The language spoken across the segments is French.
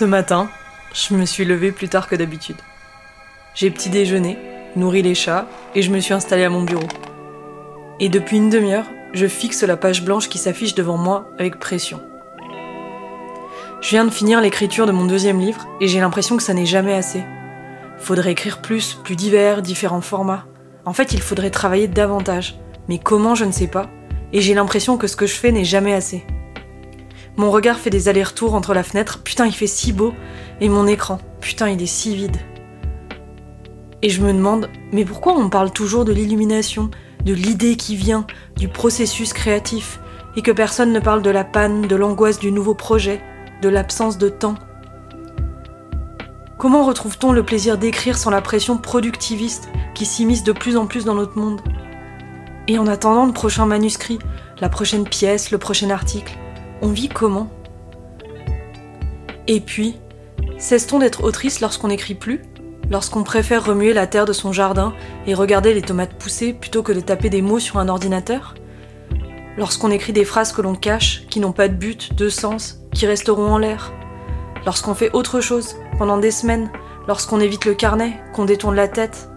Ce matin, je me suis levée plus tard que d'habitude. J'ai petit déjeuné, nourri les chats et je me suis installée à mon bureau. Et depuis une demi-heure, je fixe la page blanche qui s'affiche devant moi avec pression. Je viens de finir l'écriture de mon deuxième livre et j'ai l'impression que ça n'est jamais assez. Faudrait écrire plus, plus divers, différents formats. En fait, il faudrait travailler davantage. Mais comment, je ne sais pas. Et j'ai l'impression que ce que je fais n'est jamais assez. Mon regard fait des allers-retours entre la fenêtre, putain il fait si beau, et mon écran, putain il est si vide. Et je me demande, mais pourquoi on parle toujours de l'illumination, de l'idée qui vient, du processus créatif, et que personne ne parle de la panne, de l'angoisse du nouveau projet, de l'absence de temps? Comment retrouve-t-on le plaisir d'écrire sans la pression productiviste qui s'immisce de plus en plus dans notre monde? Et en attendant le prochain manuscrit, la prochaine pièce, le prochain article, on vit comment? Et puis, cesse-t-on d'être autrice lorsqu'on n'écrit plus? Lorsqu'on préfère remuer la terre de son jardin et regarder les tomates pousser plutôt que de taper des mots sur un ordinateur? Lorsqu'on écrit des phrases que l'on cache, qui n'ont pas de but, de sens, qui resteront en l'air? Lorsqu'on fait autre chose, pendant des semaines, lorsqu'on évite le carnet, qu'on détourne la tête?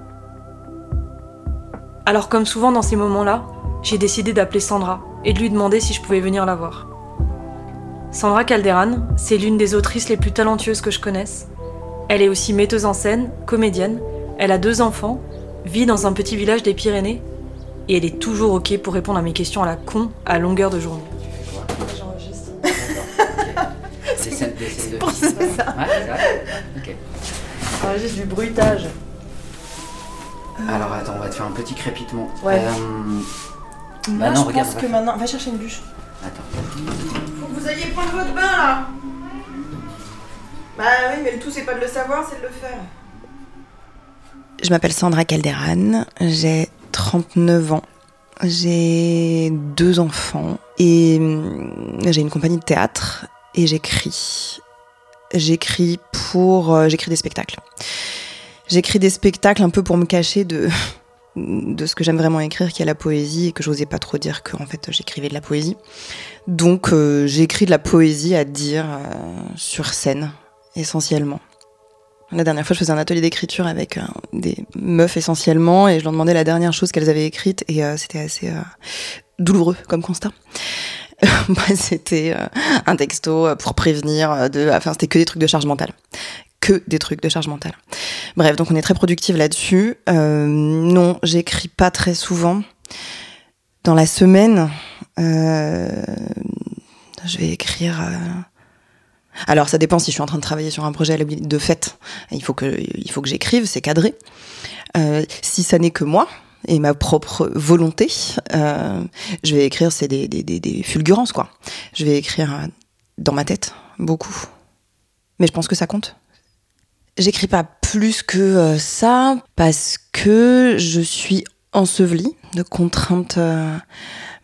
Alors comme souvent dans ces moments-là, j'ai décidé d'appeler Sandra et de lui demander si je pouvais venir la voir. Sandra Calderan, c'est l'une des autrices les plus talentueuses que je connaisse. Elle est aussi metteuse en scène, comédienne, elle a deux enfants, vit dans un petit village des Pyrénées, et elle est toujours ok pour répondre à mes questions à la con à longueur de journée. J'enregistre. C'est pour ça. Ouais, Ok. J'enregistre du bruitage. Alors attends, on va te faire un petit crépitement. Ouais. Euh, Moi, non, je regarde, pense que faire- maintenant. Va chercher une bûche. Attends. Faut que vous ayez prendre votre bain là. Bah oui, mais le tout c'est pas de le savoir, c'est de le faire. Je m'appelle Sandra Calderan, j'ai 39 ans, j'ai deux enfants et hum, j'ai une compagnie de théâtre et j'écris. J'écris pour. euh, j'écris des spectacles. J'écris des spectacles un peu pour me cacher de, de ce que j'aime vraiment écrire, qui est la poésie, et que j'osais pas trop dire que en fait j'écrivais de la poésie. Donc euh, j'écris de la poésie à dire euh, sur scène, essentiellement. La dernière fois, je faisais un atelier d'écriture avec euh, des meufs essentiellement, et je leur demandais la dernière chose qu'elles avaient écrite, et euh, c'était assez douloureux comme constat. C'était un texto pour prévenir de. Enfin, c'était que des trucs de charge mentale. Que des trucs de charge mentale. Bref, donc on est très productive là-dessus. Euh, non, j'écris pas très souvent. Dans la semaine, euh, je vais écrire. euh, alors, ça dépend si je suis en train de travailler sur un projet de fait. Il faut que, il faut que j'écrive, c'est cadré. Si ça n'est que moi et ma propre volonté, je vais écrire, c'est des, des, fulgurances, quoi. Je vais écrire dans ma tête, beaucoup. Mais je pense que ça compte. J'écris pas plus que euh, ça parce que je suis ensevelie de contraintes euh,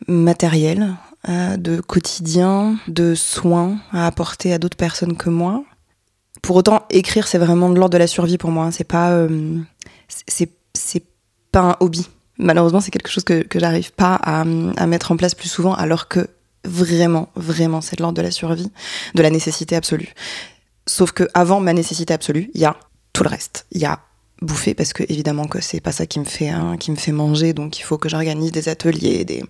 matérielles, euh, de quotidien, de soins à apporter à d'autres personnes que moi. Pour autant, écrire, c'est vraiment de l'ordre de la survie pour moi. C'est pas, c'est, pas un hobby. Malheureusement, c'est quelque chose que, que j'arrive pas à mettre en place plus souvent, alors que vraiment, vraiment, c'est de l'ordre de la survie, de la nécessité absolue. Sauf que avant ma nécessité absolue, il y a tout le reste. Il y a bouffer parce que évidemment que c'est pas ça qui me fait hein, qui me fait manger. Donc il faut que j'organise des ateliers des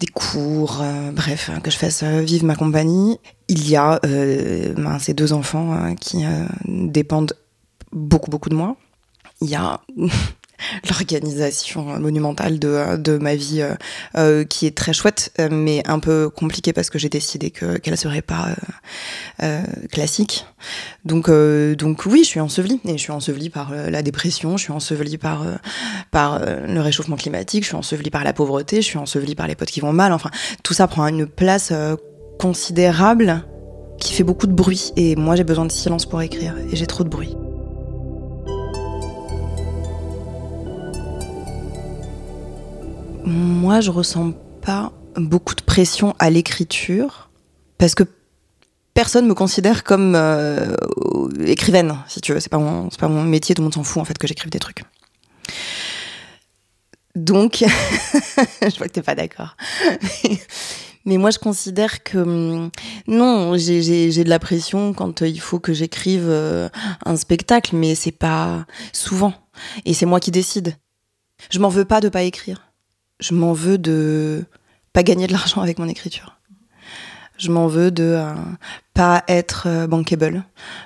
des cours euh, bref que je fasse euh, vivre ma compagnie. Il y a euh, ben, ces deux enfants euh, qui dépendent beaucoup beaucoup de moi. Il y a l'organisation monumentale de, ma vie euh, euh, qui est très chouette euh, mais un peu compliquée parce que j'ai décidé que qu'elle serait pas classique. Donc donc oui je suis ensevelie et je suis ensevelie par la dépression je suis ensevelie par par le réchauffement climatique je suis ensevelie par la pauvreté je suis ensevelie par les potes qui vont mal enfin tout ça prend une place considérable qui fait beaucoup de bruit et moi j'ai besoin de silence pour écrire et j'ai trop de bruit moi, je ressens pas beaucoup de pression à l'écriture parce que personne me considère comme euh, écrivaine, si tu veux. C'est pas pas mon métier, tout le monde s'en fout en fait que j'écrive des trucs. Donc, je vois que t'es pas d'accord. Mais moi, je considère que hum, non, j'ai- j'ai de la pression quand il faut que j'écrive euh, un spectacle, mais c'est pas souvent. Et c'est moi qui décide. Je m'en veux pas de pas écrire. Je m'en veux de pas gagner de l'argent avec mon écriture. Je m'en veux de euh, pas être euh, bankable.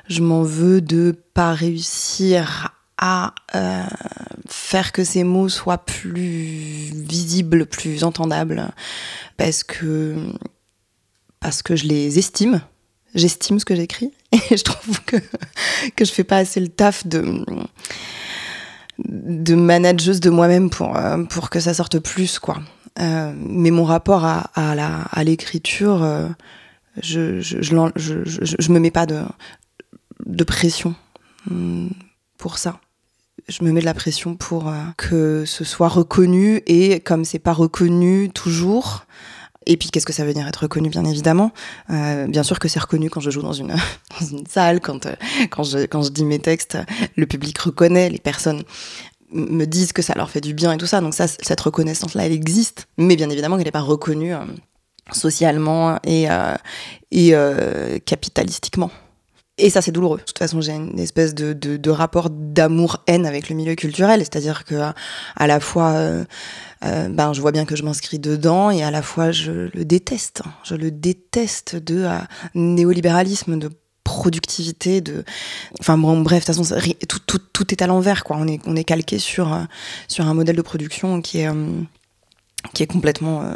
Je m'en veux de pas réussir à euh, faire que ces mots soient plus visibles, plus entendables, parce que parce que je les estime. J'estime ce que j'écris et je trouve que que je fais pas assez le taf de de manageuse de moi-même pour euh, pour que ça sorte plus quoi. Euh, mais mon rapport à, la à l'écriture, euh, je je, je, je, je, me mets pas de de pression hum, pour ça. Je me mets de la pression pour que ce soit reconnu et comme c'est pas reconnu toujours. Et puis qu'est-ce que ça veut dire être reconnu bien évidemment Euh, Bien sûr que c'est reconnu quand je joue dans une dans une salle, quand euh, quand je quand je dis mes textes, le public reconnaît, les personnes me disent que ça leur fait du bien et tout ça. Donc ça, cette reconnaissance-là, elle existe. Mais bien évidemment qu'elle n'est pas reconnue euh, socialement et, euh, et euh, capitalistiquement. Et ça, c'est douloureux. De toute façon, j'ai une espèce de, de, rapport d'amour-haine avec le milieu culturel. C'est-à-dire que à, à la fois, euh, euh, ben, je vois bien que je m'inscris dedans et à la fois, je le déteste. Je le déteste de euh, néolibéralisme, de productivité, de... Enfin bon, bref, de toute façon, tout, tout, tout est à l'envers, quoi. On est, on est calqué sur, euh, sur un modèle de production qui est, euh, qui est complètement euh,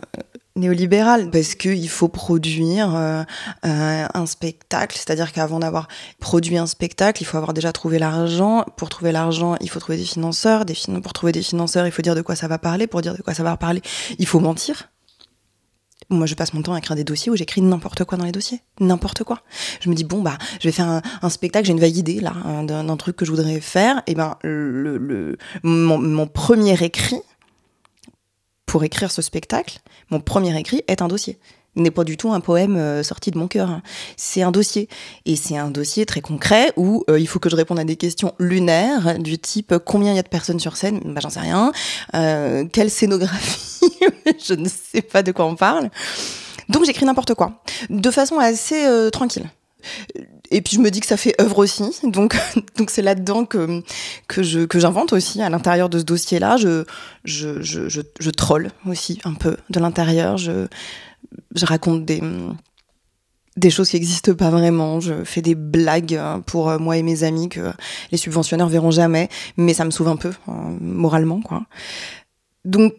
néolibéral, parce qu'il faut produire euh, euh, un spectacle, c'est-à-dire qu'avant d'avoir produit un spectacle, il faut avoir déjà trouvé l'argent. Pour trouver l'argent, il faut trouver des financeurs. Pour trouver des financeurs, il faut dire de quoi ça va parler. Pour dire de quoi ça va parler, il faut mentir. Moi, je passe mon temps à écrire des dossiers où j'écris n'importe quoi dans les dossiers. N'importe quoi. Je me dis, bon, bah, je vais faire un, spectacle, j'ai une vague idée, là, hein, d'un truc que je voudrais faire. Et ben, le, le, mon premier écrit, pour écrire ce spectacle, mon premier écrit est un dossier. N'est pas du tout un poème euh, sorti de mon cœur. hein. C'est un dossier. Et c'est un dossier très concret où euh, il faut que je réponde à des questions lunaires du type euh, combien il y a de personnes sur scène? Bah, J'en sais rien. Quelle scénographie? Je ne sais pas de quoi on parle. Donc j'écris n'importe quoi. De façon assez tranquille. Et puis je me dis que ça fait œuvre aussi, donc donc c'est là-dedans que que je que j'invente aussi à l'intérieur de ce dossier-là. Je je, je je je troll aussi un peu de l'intérieur. Je je raconte des des choses qui n'existent pas vraiment. Je fais des blagues euh, pour euh, moi et mes amis que les subventionneurs verront jamais, mais ça me sauve un peu euh, moralement, quoi. Donc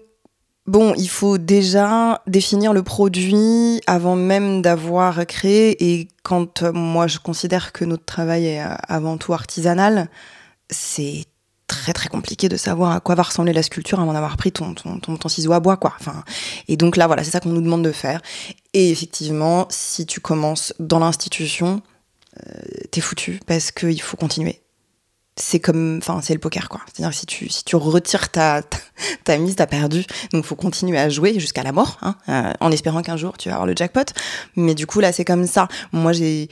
Bon, il faut déjà définir le produit avant même d'avoir créé. Et quand euh, moi je considère que notre travail est euh, avant tout artisanal, c'est très très compliqué de savoir à quoi va ressembler la sculpture avant d'avoir pris ton, ton, ton, ton ciseau à bois, quoi. Et donc là, voilà, c'est ça qu'on nous demande de faire. Et effectivement, si tu commences dans l'institution, euh, t'es foutu parce qu'il faut continuer. C'est comme, enfin, c'est le poker, quoi. C'est-à-dire que si tu, si tu retires ta, ta, mise, t'as perdu. Donc, faut continuer à jouer jusqu'à la mort, hein, euh, en espérant qu'un jour tu vas avoir le jackpot. Mais du coup, là, c'est comme ça. Moi, j'ai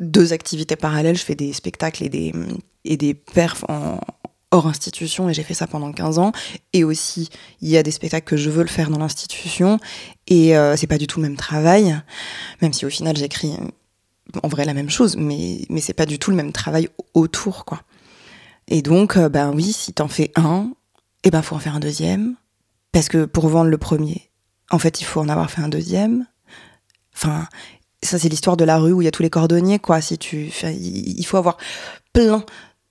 deux activités parallèles. Je fais des spectacles et des, et des perfs hors institution et j'ai fait ça pendant 15 ans. Et aussi, il y a des spectacles que je veux le faire dans l'institution et euh, c'est pas du tout le même travail, même si au final j'écris en vrai la même chose, mais, mais c'est pas du tout le même travail autour, quoi. Et donc, ben oui, si t'en fais un, et ben faut en faire un deuxième, parce que pour vendre le premier, en fait, il faut en avoir fait un deuxième. Enfin, ça c'est l'histoire de la rue où il y a tous les cordonniers, quoi. Si tu, il faut avoir plein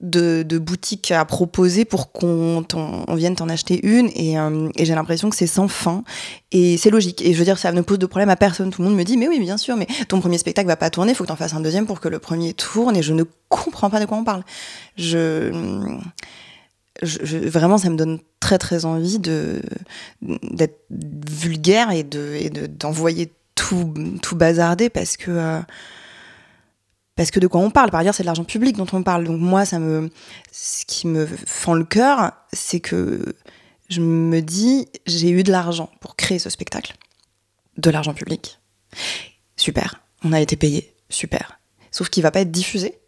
de, boutiques à proposer pour qu'on vienne t'en acheter une. Et, euh, et j'ai l'impression que c'est sans fin. Et c'est logique. Et je veux dire ça ne pose de problème à personne. Tout le monde me dit mais oui bien sûr mais ton premier spectacle va pas tourner. Faut que t'en fasses un deuxième pour que le premier tourne. Et je ne comprends pas de quoi on parle. Je, vraiment ça me donne très très envie de d'être vulgaire et de et de- d'envoyer tout tout bazarder parce que euh, parce que de quoi on parle Par ailleurs, c'est de l'argent public dont on parle. Donc moi, ça me, ce qui me fend le cœur, c'est que je me dis, j'ai eu de l'argent pour créer ce spectacle, de l'argent public. Super, on a été payé, super. Sauf qu'il va pas être diffusé.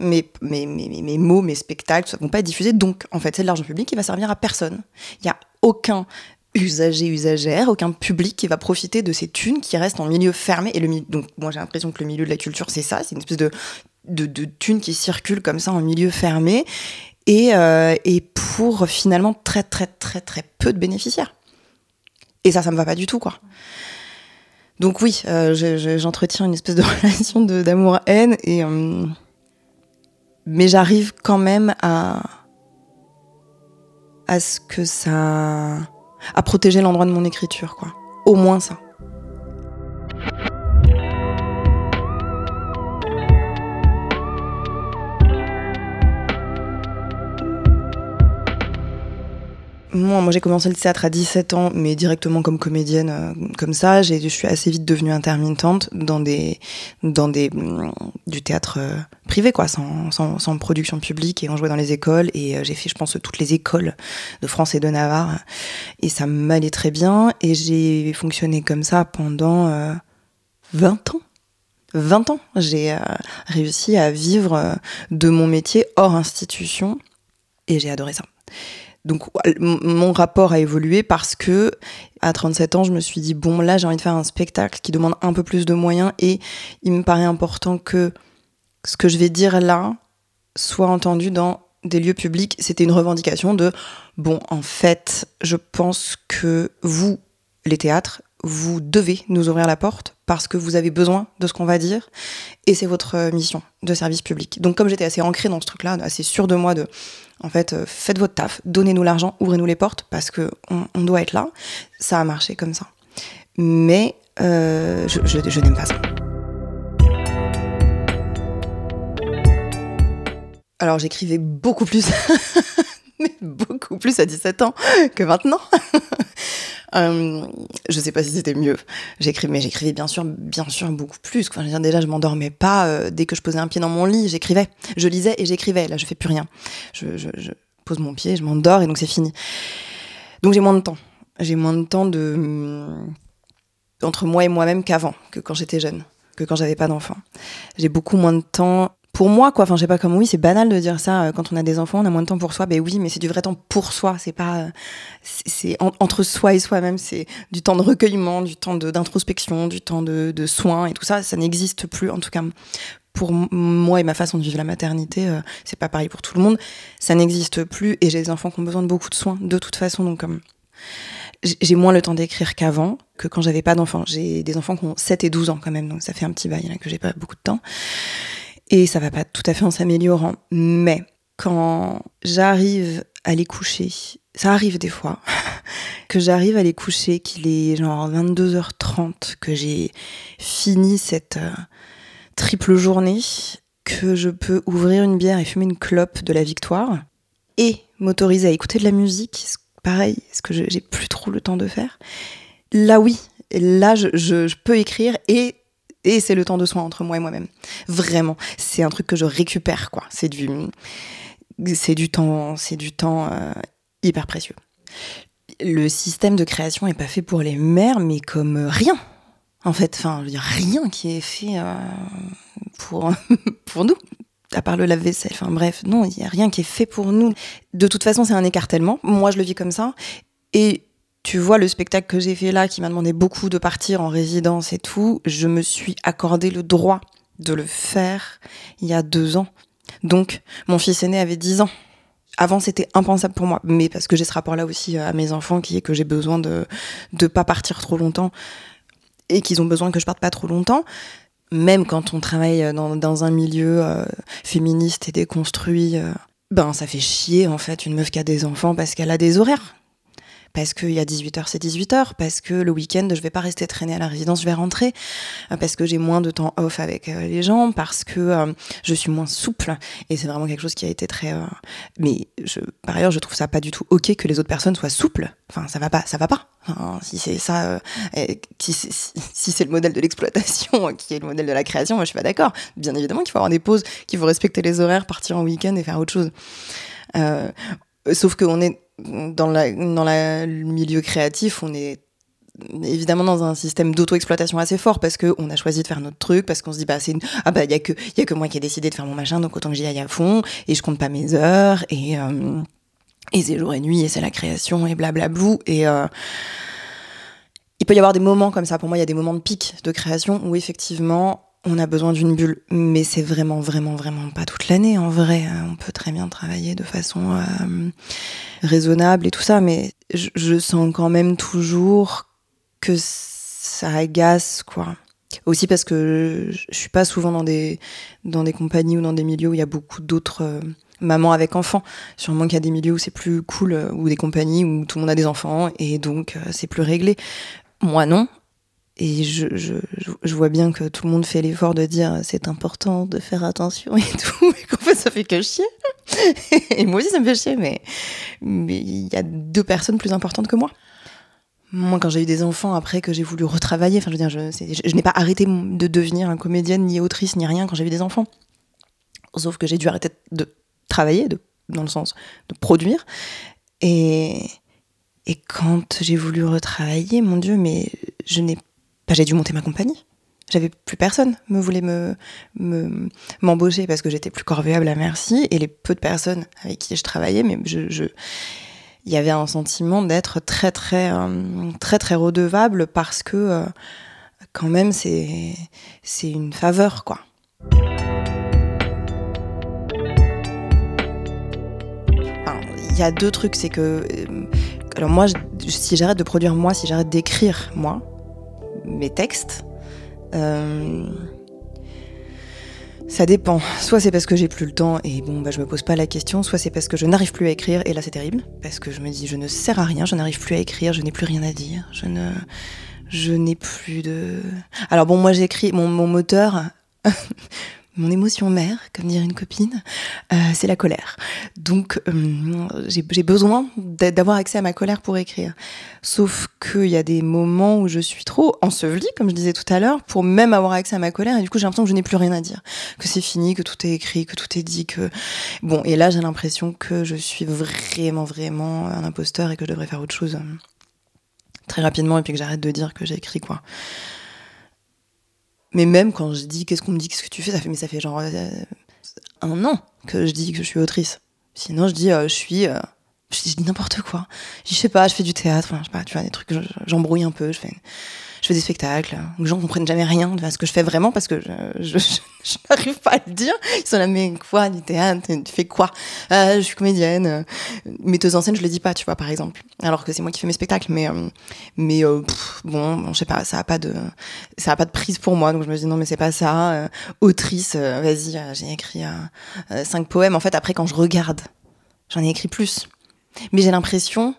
Mes, mes, mes, mes- mots, mes spectacles ne vont pas être diffusés. Donc, en fait, c'est de l'argent public qui va servir à personne. Il n'y a aucun usagers, usagères, aucun public qui va profiter de ces thunes qui restent en milieu fermé. Et le donc, moi, j'ai l'impression que le milieu de la culture, c'est ça, c'est une espèce de, de, thunes qui circulent comme ça en milieu fermé. Et, euh, et pour finalement très, très, très, très peu de bénéficiaires. Et ça, ça me va pas du tout, quoi. Donc oui, euh, je- je- j'entretiens une espèce de relation d'amour-haine et euh, mais j'arrive quand même à à ce que ça à protéger l'endroit de mon écriture, quoi. Au moins ça. Moi, j'ai commencé le théâtre à 17 ans, mais directement comme comédienne, euh, comme ça. J'ai- Je suis assez vite devenue intermittente dans des, dans des, mm, du théâtre euh, privé, quoi, sans, sans, production publique. Et on jouait dans les écoles. Et euh, j'ai fait, je pense, toutes les écoles de France et de Navarre. Et ça m'allait très bien. Et j'ai fonctionné comme ça pendant euh, 20 ans. 20 ans. J'ai réussi à vivre de mon métier hors institution. Et j'ai adoré ça. Donc m- mon rapport a évolué parce que à 37 ans, je me suis dit bon là j'ai envie de faire un spectacle qui demande un peu plus de moyens et il me paraît important que ce que je vais dire là soit entendu dans des lieux publics. C'était une revendication de bon en fait, je pense que vous les théâtres, vous devez nous ouvrir la porte parce que vous avez besoin de ce qu'on va dire et c'est votre euh, mission de service public. Donc comme j'étais assez ancrée dans ce truc-là, assez sûre de moi de en fait, euh, faites votre taf, donnez-nous l'argent, ouvrez-nous les portes parce que on, doit être là. Ça a marché comme ça. Mais euh, je n'aime pas ça. Alors j'écrivais beaucoup plus, mais beaucoup plus à 17 ans que maintenant. Euh, je sais pas si c'était mieux. J'écrivais, mais j'écrivais bien sûr, bien sûr beaucoup plus. Enfin, déjà, je m'endormais pas euh, dès que je posais un pied dans mon lit. J'écrivais, je lisais et j'écrivais. Là, je fais plus rien. Je, pose mon pied, je m'endors et donc c'est fini. Donc j'ai moins de temps. J'ai moins de temps entre moi et moi-même qu'avant, que quand j'étais jeune, que quand j'avais pas d'enfants. J'ai beaucoup moins de temps pour moi, quoi. Enfin, je pas comment. Oui, c'est banal de dire ça. euh, Quand on a des enfants, on a moins de temps pour soi. Ben oui, mais c'est du vrai temps pour soi. C'est pas, euh, c'est c'est en- entre soi et soi-même. C'est du temps de recueillement, du temps d'introspection, du temps de, soins et tout ça. Ça n'existe plus, en tout cas. Pour moi et ma façon de vivre la maternité, euh, c'est pas pareil pour tout le monde. Ça n'existe plus et j'ai des enfants qui ont besoin de beaucoup de soins de toute façon. Donc, j'ai j'ai moins le temps d'écrire qu'avant, que quand j'avais pas d'enfants. J'ai des enfants qui ont 7 et 12 ans quand même, donc ça fait un petit bail là, que j'ai pas beaucoup de temps. Et ça va pas tout à fait en s'améliorant. Mais quand j'arrive à les coucher, ça arrive des fois, que j'arrive à les coucher, qu'il est genre 22h30, que j'ai fini cette euh, triple journée, que je peux ouvrir une bière et fumer une clope de la victoire, et m'autoriser à écouter de la musique, pareil, ce que j'ai plus trop le temps de faire. Là oui, là je peux écrire et et c'est le temps de soin entre moi et moi-même. Vraiment, c'est un truc que je récupère quoi. C'est du c'est du temps, c'est du temps euh, hyper précieux. Le système de création est pas fait pour les mères, mais comme rien. En fait, enfin, je veux rien qui est fait euh, pour pour nous. À part le lave-vaisselle, enfin bref, non, il y a rien qui est fait pour nous. De toute façon, c'est un écartèlement. Moi, je le vis comme ça. Et tu vois le spectacle que j'ai fait là, qui m'a demandé beaucoup de partir en résidence et tout, je me suis accordé le droit de le faire il y a deux ans. Donc, mon fils aîné avait 10 ans. Avant, c'était impensable pour moi, mais parce que j'ai ce rapport-là aussi à mes enfants, qui est que j'ai besoin de de pas partir trop longtemps et qu'ils ont besoin que je parte pas trop longtemps. Même quand on travaille dans, dans un milieu euh, féministe et déconstruit, euh, ben ça fait chier en fait une meuf qui a des enfants parce qu'elle a des horaires. Parce qu'il y a 18h, c'est 18h. Parce que le week-end, je vais pas rester traîner à la résidence, je vais rentrer. Euh, Parce que j'ai moins de temps off avec euh, les gens. Parce que euh, je suis moins souple. Et c'est vraiment quelque chose qui a été très. Mais par ailleurs, je trouve ça pas du tout ok que les autres personnes soient souples. Enfin, ça va pas, ça va pas. Si c'est ça, si, c'est- le modèle de l'exploitation qui est le modèle de la création, moi je suis pas d'accord. Bien évidemment qu'il faut avoir des pauses, qu'il faut respecter les horaires, partir en week-end et faire autre chose. Sauf qu'on est dans, la, dans la, le milieu créatif, on est évidemment dans un système d'auto-exploitation assez fort parce que on a choisi de faire notre truc parce qu'on se dit bah c'est ah bah il y a que y a que moi qui ai décidé de faire mon machin donc autant que j'y aille à fond et je compte pas mes heures et euh, Et c'est jour et nuit, et c'est la création, et blablablou. Et euh, il peut y avoir des moments comme ça. Pour moi, il y a des moments de pic de création où effectivement, on a besoin d'une bulle. Mais c'est vraiment, vraiment, vraiment pas toute l'année en vrai. On peut très bien travailler de façon euh, raisonnable et tout ça. Mais je, je sens quand même toujours que ça agace, quoi. Aussi parce que je suis pas souvent dans des, dans des compagnies ou dans des milieux où il y a beaucoup d'autres euh, mamans avec enfants. Sûrement qu'il y a des milieux où c'est plus cool, euh, ou des compagnies où tout le monde a des enfants, et donc euh, c'est plus réglé. Moi, non. Et je, je, je vois bien que tout le monde fait l'effort de dire c'est important de faire attention et tout, mais qu'en fait ça fait que chier. et moi aussi ça me fait chier, mais il y a deux personnes plus importantes que moi. Moi, quand j'ai eu des enfants, après que j'ai voulu retravailler, enfin, je veux dire, je, je, n'ai pas arrêté de devenir comédienne, ni autrice, ni rien quand j'ai eu des enfants. Sauf que j'ai dû arrêter de travailler, de, dans le sens de produire. Et, et quand j'ai voulu retravailler, mon Dieu, mais je n'ai pas, j'ai dû monter ma compagnie. J'avais plus personne me voulait me me m'embaucher parce que j'étais plus corvéable à merci et les peu de personnes avec qui je travaillais, mais je, il y avait un sentiment d'être très très euh, très très redevable parce que euh, quand même c'est c'est une faveur quoi. Il y a deux trucs, c'est que euh, alors moi si j'arrête de produire moi, si j'arrête d'écrire moi mes textes euh, ça dépend. Soit c'est parce que j'ai plus le temps et bon, bah, je me pose pas la question, soit c'est parce que je n'arrive plus à écrire et là c'est terrible parce que je me dis je ne sers à rien, je n'arrive plus à écrire, je n'ai plus rien à dire, je ne, je n'ai plus de. Alors bon, moi j'écris mon, mon moteur. mon émotion mère, comme dirait une copine, euh, c'est la colère. Donc euh, j'ai besoin d'avoir accès à ma colère pour écrire. Sauf qu'il y a des moments où je suis trop ensevelie, comme je disais tout à l'heure, pour même avoir accès à ma colère, et du coup j'ai l'impression que je n'ai plus rien à dire, que c'est fini, que tout est écrit, que tout est dit, que bon. Et là j'ai l'impression que je suis vraiment vraiment un imposteur et que je devrais faire autre chose euh, très rapidement et puis que j'arrête de dire que j'ai écrit quoi. Mais même quand je dis qu'est-ce qu'on me dit, qu'est-ce que tu fais, ça fait, mais ça fait genre euh, un an que je dis que je suis autrice. Sinon, je dis euh, je suis. Euh, je dis n'importe quoi. Je sais pas, je fais du théâtre, enfin, je sais pas, tu vois, des trucs, j'embrouille un peu, je fais, je fais des spectacles, les gens comprennent jamais rien de ce que je fais vraiment parce que je, n'arrive pas à le dire. Ils sont là, mais quoi, du théâtre, tu fais quoi? Euh, Je suis comédienne, euh, metteuse en scène, je le dis pas, tu vois, par exemple. Alors que c'est moi qui fais mes spectacles, mais, euh, bon, bon, je sais pas, ça a pas de, ça pas de prise pour moi, donc je me dis non, mais c'est pas ça. Autrice, vas-y, j'ai écrit cinq poèmes. En fait, après, quand je regarde, j'en ai écrit plus. Mais j'ai l'impression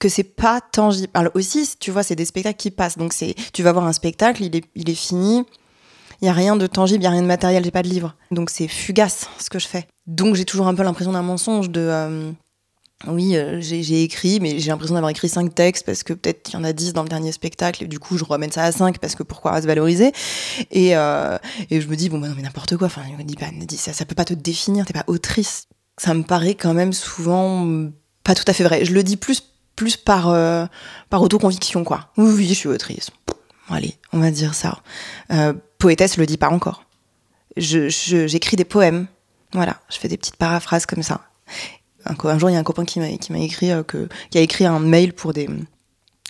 que c'est pas tangible. Alors aussi, tu vois, c'est des spectacles qui passent. Donc c'est, tu vas voir un spectacle, il est, il est fini. Il y a rien de tangible, il y a rien de matériel, j'ai pas de livre. Donc c'est fugace ce que je fais. Donc j'ai toujours un peu l'impression d'un mensonge de euh, oui, euh, j'ai écrit, mais j'ai l'impression d'avoir écrit cinq textes parce que peut-être il y en a dix dans le dernier spectacle et du coup je remène ça à cinq parce que pourquoi se valoriser? Et, euh, et je me dis bon bah non mais n'importe quoi. Enfin, me dis bah ça, ça peut pas te définir, t'es pas autrice. Ça me paraît quand même souvent pas tout à fait vrai. Je le dis plus plus par, euh, par autoconviction, quoi. Oui, oui, je suis autrice. Allez, on va dire ça. Euh, poétesse, le dis pas encore. J'écris je, des poèmes. Voilà, je fais des petites paraphrases comme ça. Un, un jour, il y a un copain qui m'a écrit, euh, que, qui a écrit un mail pour des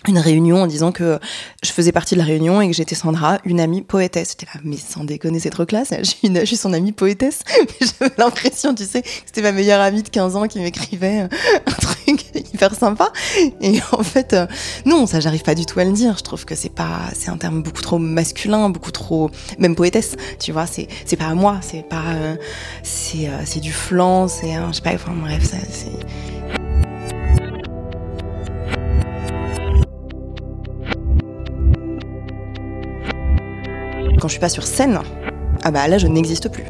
une réunion en disant que je faisais partie de la réunion et que j'étais Sandra, une amie poétesse. J'étais là, mais sans déconner, c'est trop classe. Je suis, une, je son amie poétesse. J'avais l'impression, tu sais, que c'était ma meilleure amie de 15 ans qui m'écrivait un truc hyper sympa. Et en fait, euh, non, ça, j'arrive pas du tout à le dire. Je trouve que c'est pas, c'est un terme beaucoup trop masculin, beaucoup trop, même poétesse. Tu vois, c'est, c'est pas à moi, c'est pas, euh, c'est, euh, c'est du flanc, c'est, je sais pas, enfin bref, ça, c'est. Je suis pas sur scène, ah bah là je n'existe plus.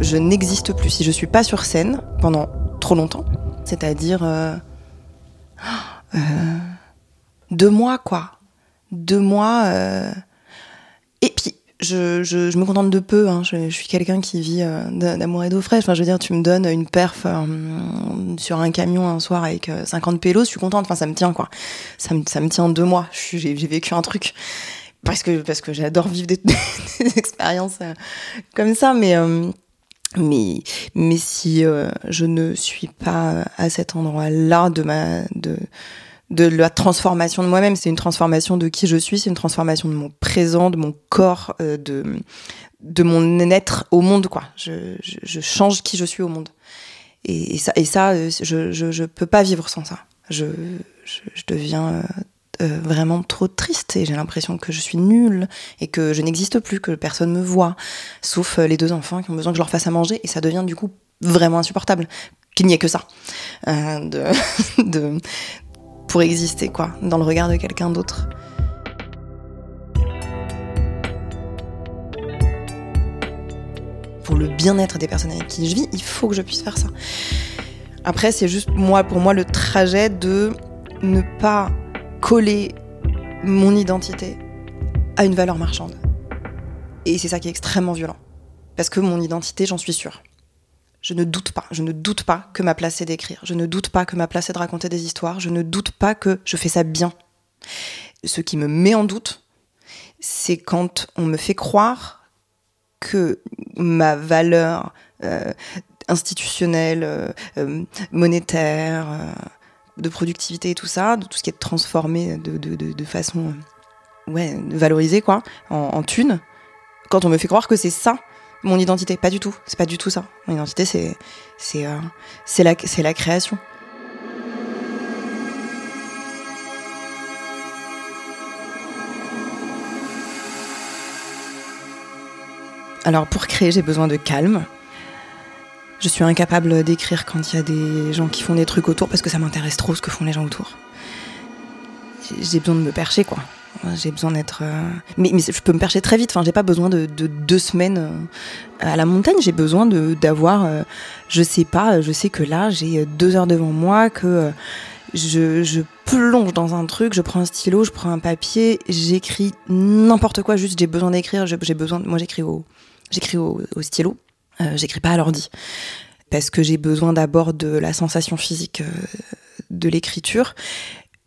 Je n'existe plus. Si je suis pas sur scène pendant trop longtemps, c'est-à-dire euh, euh, deux mois quoi, deux mois. Euh, et puis je, je, je, me contente de peu. Hein. Je, suis quelqu'un qui vit d'amour et d'eau fraîche. Enfin, je veux dire, tu me donnes une perf sur un camion un soir avec 50 pélos, je suis contente. Enfin, ça me tient quoi. Ça me, ça me tient deux mois. J'ai vécu un truc parce que parce que j'adore vivre des, expériences euh, comme ça mais euh, Mais, mais si euh, je ne suis pas à cet endroit-là de ma de de la transformation de moi-même, c'est une transformation de qui je suis, c'est une transformation de mon présent, de mon corps, de de mon être au monde quoi. Je, je, je change qui je suis au monde. Et, ça et ça je, je je peux pas vivre sans ça. Je, je deviens euh, vraiment trop triste et j'ai l'impression que je suis nulle et que je n'existe plus, que personne me voit, sauf euh, les deux enfants qui ont besoin que je leur fasse à manger et ça devient du coup vraiment insupportable qu'il n'y ait que ça euh, de, de, pour exister quoi dans le regard de quelqu'un d'autre. Pour le bien-être des personnes avec qui je vis, il faut que je puisse faire ça. Après, c'est juste moi, pour moi, le trajet de ne pas coller mon identité à une valeur marchande. Et c'est ça qui est extrêmement violent. Parce que mon identité, j'en suis sûre. Je ne doute pas, je ne doute pas que ma place c'est d'écrire. Je ne doute pas que ma place c'est de raconter des histoires. Je ne doute pas que je fais ça bien. Ce qui me met en doute, c'est quand on me fait croire que ma valeur euh, institutionnelle, euh, euh, monétaire, de productivité et tout ça, de tout ce qui est transformé de, de, de, façon euh, ouais, valorisée quoi, en, en thune, quand on me fait croire que c'est ça mon identité, pas du tout, c'est pas du tout ça. Mon identité c'est euh, la création. Alors pour créer, j'ai besoin de calme. Je suis incapable d'écrire quand il y a des gens qui font des trucs autour parce que ça m'intéresse trop ce que font les gens autour. J'ai besoin de me percher quoi. J'ai besoin d'être. euh, Mais, je peux me percher très vite. Enfin, j'ai pas besoin de, de deux semaines euh, à la montagne. J'ai besoin d'avoir. euh, Je sais pas. Je sais que là, j'ai deux heures devant moi. Que je, plonge dans un truc. Je prends un stylo. Je prends un papier. J'écris n'importe quoi. Juste, j'ai besoin d'écrire. J'ai besoin. Moi, j'écris au. J'écris au stylo. Euh, j'écris pas à l'ordi. Parce que j'ai besoin d'abord de la sensation physique euh, de l'écriture.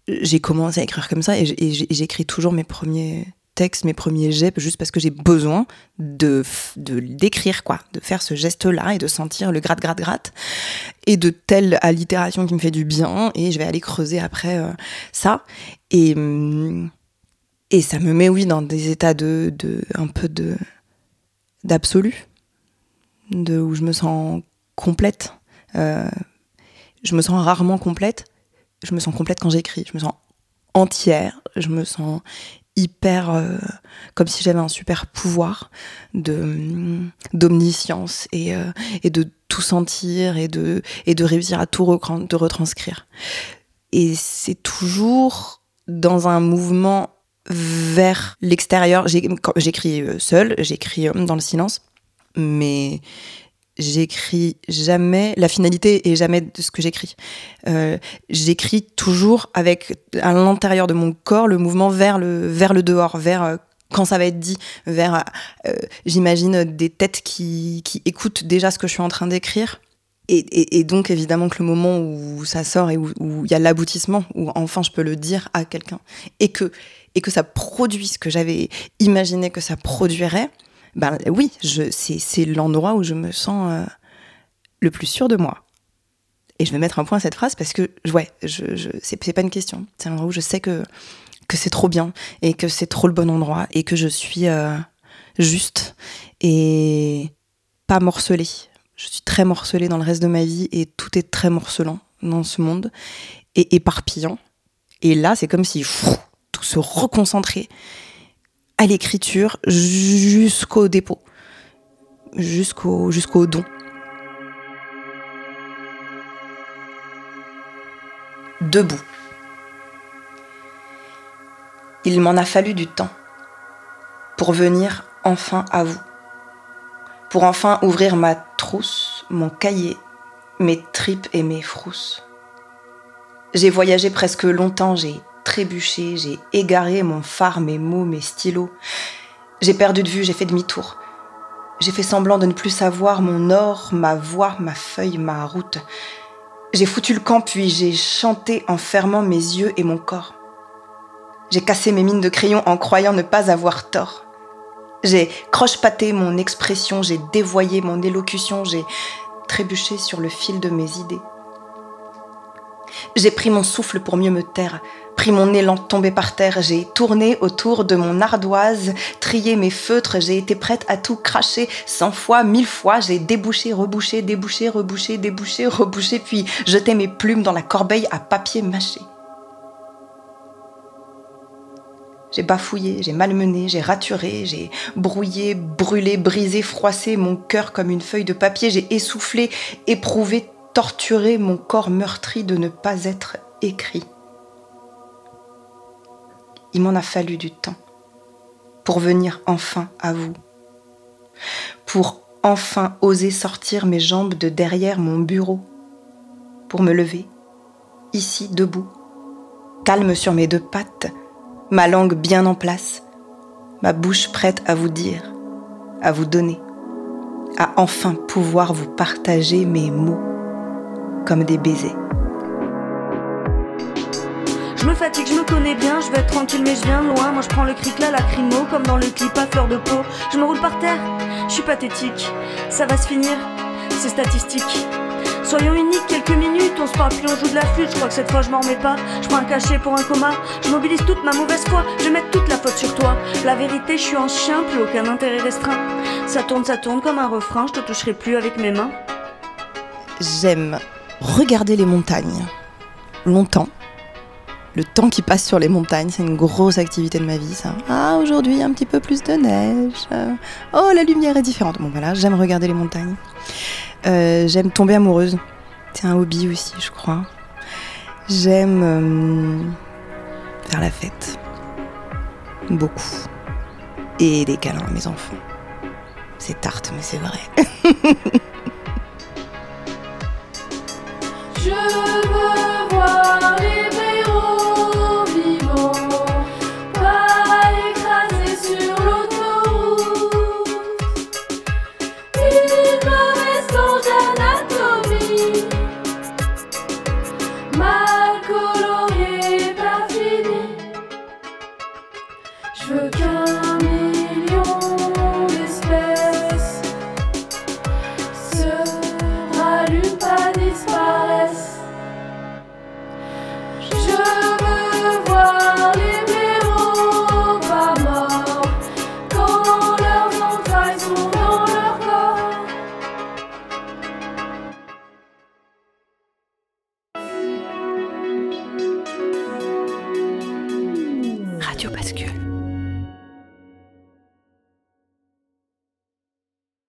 J'ai commencé à écrire comme ça et j'écris toujours mes premiers textes, mes premiers jets, juste parce que j'ai besoin de d'écrire quoi, de faire ce geste-là et de sentir le gratte gratte gratte. Et de telle allitération qui me fait du bien et je vais aller creuser après euh, ça. Et et ça me met oui dans des états de de un peu de d'absolu de où je me sens complète. Euh, je me sens rarement complète. Je me sens complète quand j'écris. Je me sens entière. Je me sens hyper euh, comme si j'avais un super pouvoir de d'omniscience et, euh, et de tout sentir et de et de réussir à tout de retranscrire. Et c'est toujours dans un mouvement vers l'extérieur. J'écris euh, seule, j'écris euh, dans le silence, mais j'écris jamais. La finalité est jamais de ce que j'écris. Euh, j'écris toujours avec à l'intérieur de mon corps le mouvement vers le vers le dehors, vers euh, quand ça va être dit, vers euh, j'imagine des têtes qui qui écoutent déjà ce que je suis en train d'écrire. Et, et, et donc évidemment que le moment où ça sort et où il y a l'aboutissement, où enfin je peux le dire à quelqu'un, et que et que ça produit ce que j'avais imaginé que ça produirait, ben oui, c'est, l'endroit où je me sens euh, le plus sûr de moi. Et je vais mettre un point à cette phrase parce que, ouais, je, je, c'est, pas une question. C'est un endroit où je sais que, que c'est trop bien et que c'est trop le bon endroit et que je suis euh, juste et pas morcelée. Je suis très morcelée dans le reste de ma vie et tout est très morcelant dans ce monde et éparpillant. Et là, c'est comme si tout se reconcentrait à l'écriture jusqu'au dépôt, jusqu'au jusqu'au don. Debout. Il m'en a fallu du temps pour venir enfin à vous, pour enfin ouvrir ma trousse, mon cahier, mes tripes et mes frousses. J'ai voyagé presque longtemps, j'ai trébuché, j'ai égaré mon phare, mes mots, mes stylos. J'ai perdu de vue, j'ai fait demi-tour. J'ai fait semblant de ne plus savoir mon or, ma voix, ma feuille, ma route. J'ai foutu le camp, puis j'ai chanté en fermant mes yeux et mon corps. J'ai cassé mes mines de crayon en croyant ne pas avoir tort. J'ai croche-paté mon expression, j'ai dévoyé mon élocution, j'ai trébuché sur le fil de mes idées. J'ai pris mon souffle pour mieux me taire, pris mon élan tombé par terre, j'ai tourné autour de mon ardoise, trié mes feutres, j'ai été prête à tout cracher cent fois, mille fois, j'ai débouché, rebouché, débouché, rebouché, débouché, rebouché, puis jeté mes plumes dans la corbeille à papier mâché. J'ai bafouillé, j'ai malmené, j'ai raturé, j'ai brouillé, brûlé, brisé, froissé mon cœur comme une feuille de papier, j'ai essoufflé, éprouvé, torturé mon corps meurtri de ne pas être écrit. Il m'en a fallu du temps pour venir enfin à vous, pour enfin oser sortir mes jambes de derrière mon bureau, pour me lever, ici debout, calme sur mes deux pattes, ma langue bien en place, ma bouche prête à vous dire, à vous donner, à enfin pouvoir vous partager mes mots comme des baisers. Je me fatigue, je me connais bien, je vais être tranquille mais je viens loin. Moi je prends le cric là, lacrymo, comme dans le clip à fleur de peau. Je me roule par terre, je suis pathétique. Ça va se finir, c'est statistique. Soyons uniques quelques minutes, on se parle plus, on joue de la flûte. Je crois que cette fois je m'en remets pas. Je prends un cachet pour un coma. Je mobilise toute ma mauvaise foi. Je vais mettre toute la faute sur toi. La vérité, je suis en chien, plus aucun intérêt restreint. Ça tourne, ça tourne comme un refrain. Je te toucherai plus avec mes mains. J'aime regarder les montagnes longtemps. Le temps qui passe sur les montagnes, c'est une grosse activité de ma vie, ça. Ah, aujourd'hui, un petit peu plus de neige. Oh, la lumière est différente. Bon, voilà, j'aime regarder les montagnes. Euh, j'aime tomber amoureuse. C'est un hobby aussi, je crois. J'aime euh, faire la fête. Beaucoup. Et des câlins à mes enfants. C'est tarte, mais c'est vrai.